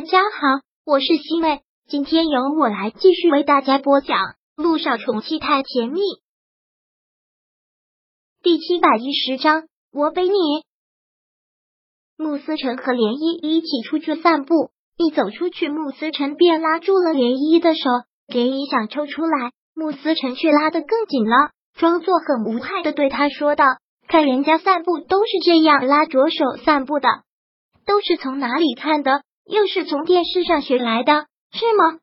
大家好，我是西妹，今天由我来继续为大家播讲《路上宠妻太甜蜜》第七百一十章。我背你。穆思成和涟漪一起出去散步，一走出去，穆思成便拉住了涟漪的手，涟漪想抽出来，穆思成却拉得更紧了，装作很无害的对他说道：“看人家散步都是这样拉着手散步的，都是从哪里看的？”又是从电视上学来的，是吗？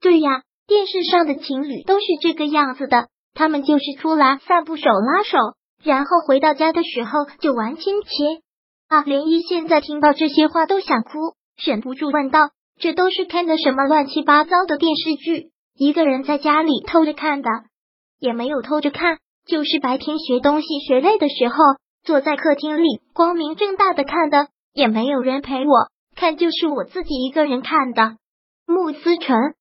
对呀，电视上的情侣都是这个样子的，他们就是出来散步，手拉手，然后回到家的时候就玩亲亲。啊！涟漪现在听到这些话都想哭，忍不住问道：“这都是看的什么乱七八糟的电视剧？一个人在家里偷着看的，也没有偷着看，就是白天学东西学累的时候，坐在客厅里光明正大的看的，也没有人陪我。”看就是我自己一个人看的，穆思成，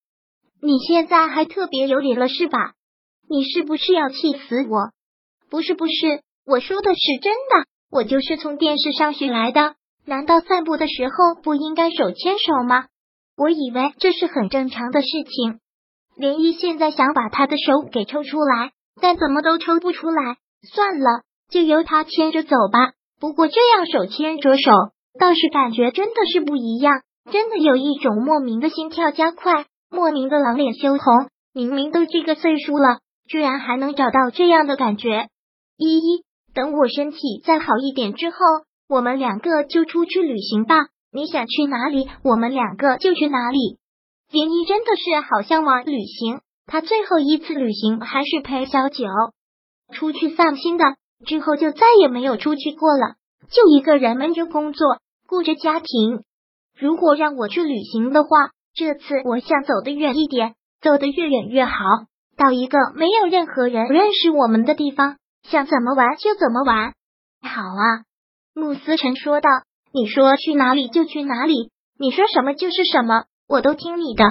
你现在还特别有理了是吧？你是不是要气死我？不是不是，我说的是真的，我就是从电视上学来的。难道散步的时候不应该手牵手吗？我以为这是很正常的事情。涟漪现在想把他的手给抽出来，但怎么都抽不出来。算了，就由他牵着走吧。不过这样手牵着手。倒是感觉真的是不一样，真的有一种莫名的心跳加快，莫名的老脸羞红。明明都这个岁数了，居然还能找到这样的感觉。依依，等我身体再好一点之后，我们两个就出去旅行吧。你想去哪里，我们两个就去哪里。林一真的是好向往旅行，他最后一次旅行还是陪小九出去散心的，之后就再也没有出去过了，就一个人闷着工作。顾着家庭，如果让我去旅行的话，这次我想走得远一点，走得越远越好，到一个没有任何人认识我们的地方，想怎么玩就怎么玩。好啊，穆思成说道。你说去哪里就去哪里，你说什么就是什么，我都听你的。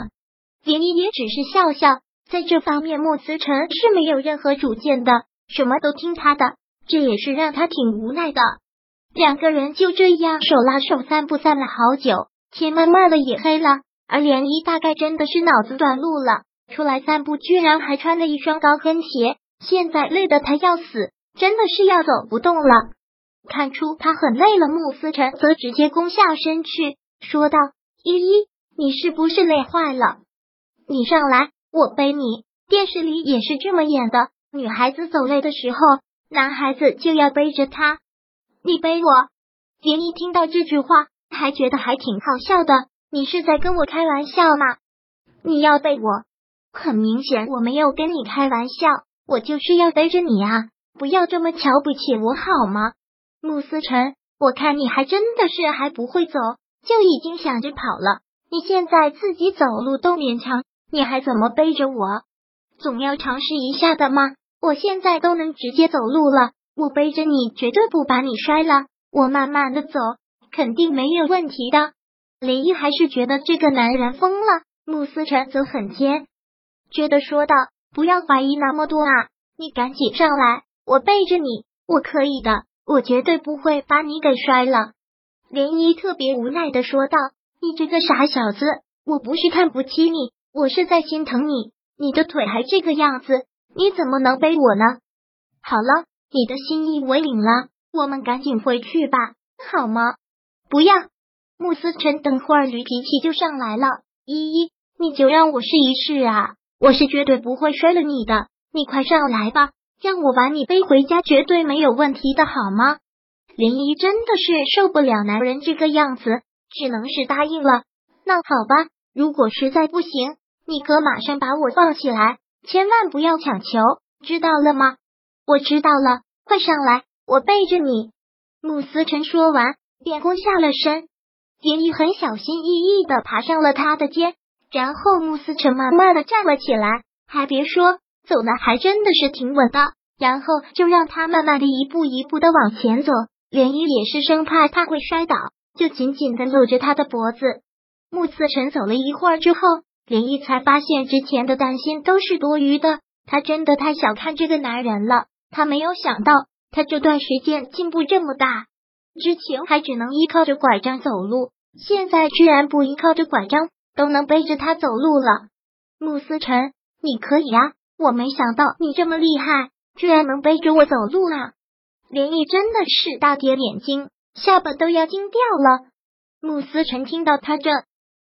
林一也只是笑笑，在这方面，穆思成是没有任何主见的，什么都听他的，这也是让他挺无奈的。两个人就这样手拉手散步，散了好久。天慢慢的也黑了，而涟漪大概真的是脑子短路了，出来散步居然还穿了一双高跟鞋。现在累得他要死，真的是要走不动了。看出他很累了，穆思成则直接弓下身去，说道：“依依，你是不是累坏了？你上来，我背你。电视里也是这么演的，女孩子走累的时候，男孩子就要背着她。”你背我，涟漪听到这句话还觉得还挺好笑的。你是在跟我开玩笑吗？你要背我，很明显我没有跟你开玩笑，我就是要背着你啊！不要这么瞧不起我好吗？穆思辰，我看你还真的是还不会走，就已经想着跑了。你现在自己走路都勉强，你还怎么背着我？总要尝试一下的吗？我现在都能直接走路了。我背着你，绝对不把你摔了。我慢慢的走，肯定没有问题的。林一还是觉得这个男人疯了。慕思辰则很坚觉得说道：“不要怀疑那么多啊，你赶紧上来，我背着你，我可以的，我绝对不会把你给摔了。”林一特别无奈的说道：“你这个傻小子，我不是看不起你，我是在心疼你。你的腿还这个样子，你怎么能背我呢？”好了。你的心意我领了，我们赶紧回去吧，好吗？不要，穆思辰，等会儿驴脾气就上来了。依依，你就让我试一试啊，我是绝对不会摔了你的。你快上来吧，让我把你背回家，绝对没有问题的，好吗？林依真的是受不了男人这个样子，只能是答应了。那好吧，如果实在不行，你可马上把我放起来，千万不要强求，知道了吗？我知道了，快上来，我背着你。穆思成说完，便弓下了身。林毅很小心翼翼的爬上了他的肩，然后穆思成慢慢的站了起来，还别说，走的还真的是挺稳的。然后就让他慢慢的一步一步的往前走。连漪也是生怕他会摔倒，就紧紧的搂着他的脖子。穆思成走了一会儿之后，连漪才发现之前的担心都是多余的，他真的太小看这个男人了。他没有想到，他这段时间进步这么大。之前还只能依靠着拐杖走路，现在居然不依靠着拐杖都能背着他走路了。穆思辰，你可以啊！我没想到你这么厉害，居然能背着我走路啊！连毅真的是大跌眼镜，下巴都要惊掉了。穆思辰听到他这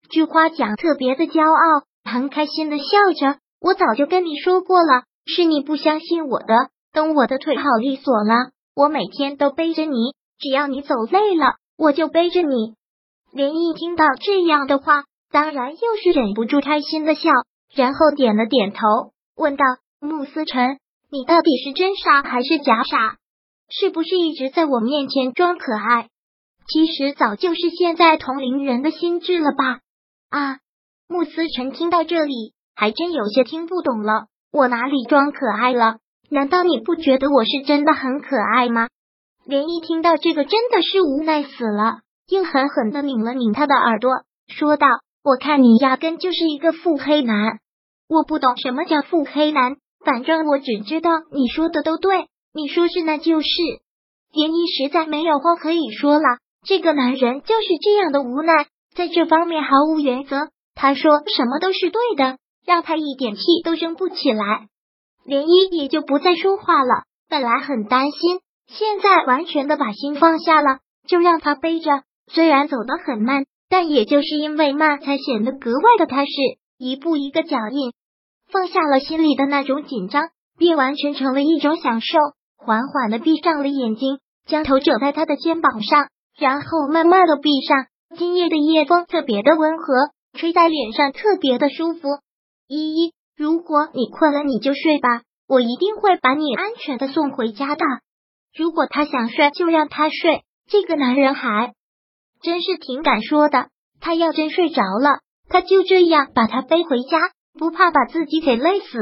句话讲，特别的骄傲，很开心的笑着。我早就跟你说过了，是你不相信我的。我的腿好利索了，我每天都背着你，只要你走累了，我就背着你。林毅听到这样的话，当然又是忍不住开心的笑，然后点了点头，问道：“穆思辰，你到底是真傻还是假傻？是不是一直在我面前装可爱？其实早就是现在同龄人的心智了吧？”啊！穆思辰听到这里，还真有些听不懂了。我哪里装可爱了？难道你不觉得我是真的很可爱吗？连一听到这个，真的是无奈死了。又狠狠的拧了拧他的耳朵，说道：“我看你压根就是一个腹黑男。我不懂什么叫腹黑男，反正我只知道你说的都对，你说是那就是。”连一实在没有话可以说了，这个男人就是这样的无奈，在这方面毫无原则。他说什么都是对的，让他一点气都生不起来。连依也就不再说话了。本来很担心，现在完全的把心放下了，就让他背着。虽然走得很慢，但也就是因为慢，才显得格外的踏实。一步一个脚印，放下了心里的那种紧张，便完全成了一种享受。缓缓的闭上了眼睛，将头枕在他的肩膀上，然后慢慢的闭上。今夜的夜风特别的温和，吹在脸上特别的舒服。依依，如果你困了，你就睡吧，我一定会把你安全的送回家的。如果他想睡，就让他睡。这个男人还。真是挺敢说的，他要真睡着了，他就这样把他背回家，不怕把自己给累死。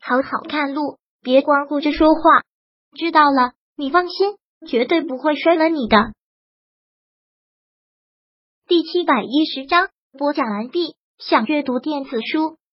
好好看路，别光顾着说话。知道了，你放心，绝对不会摔了你的。第七百一十章播讲完毕。想阅读电子书，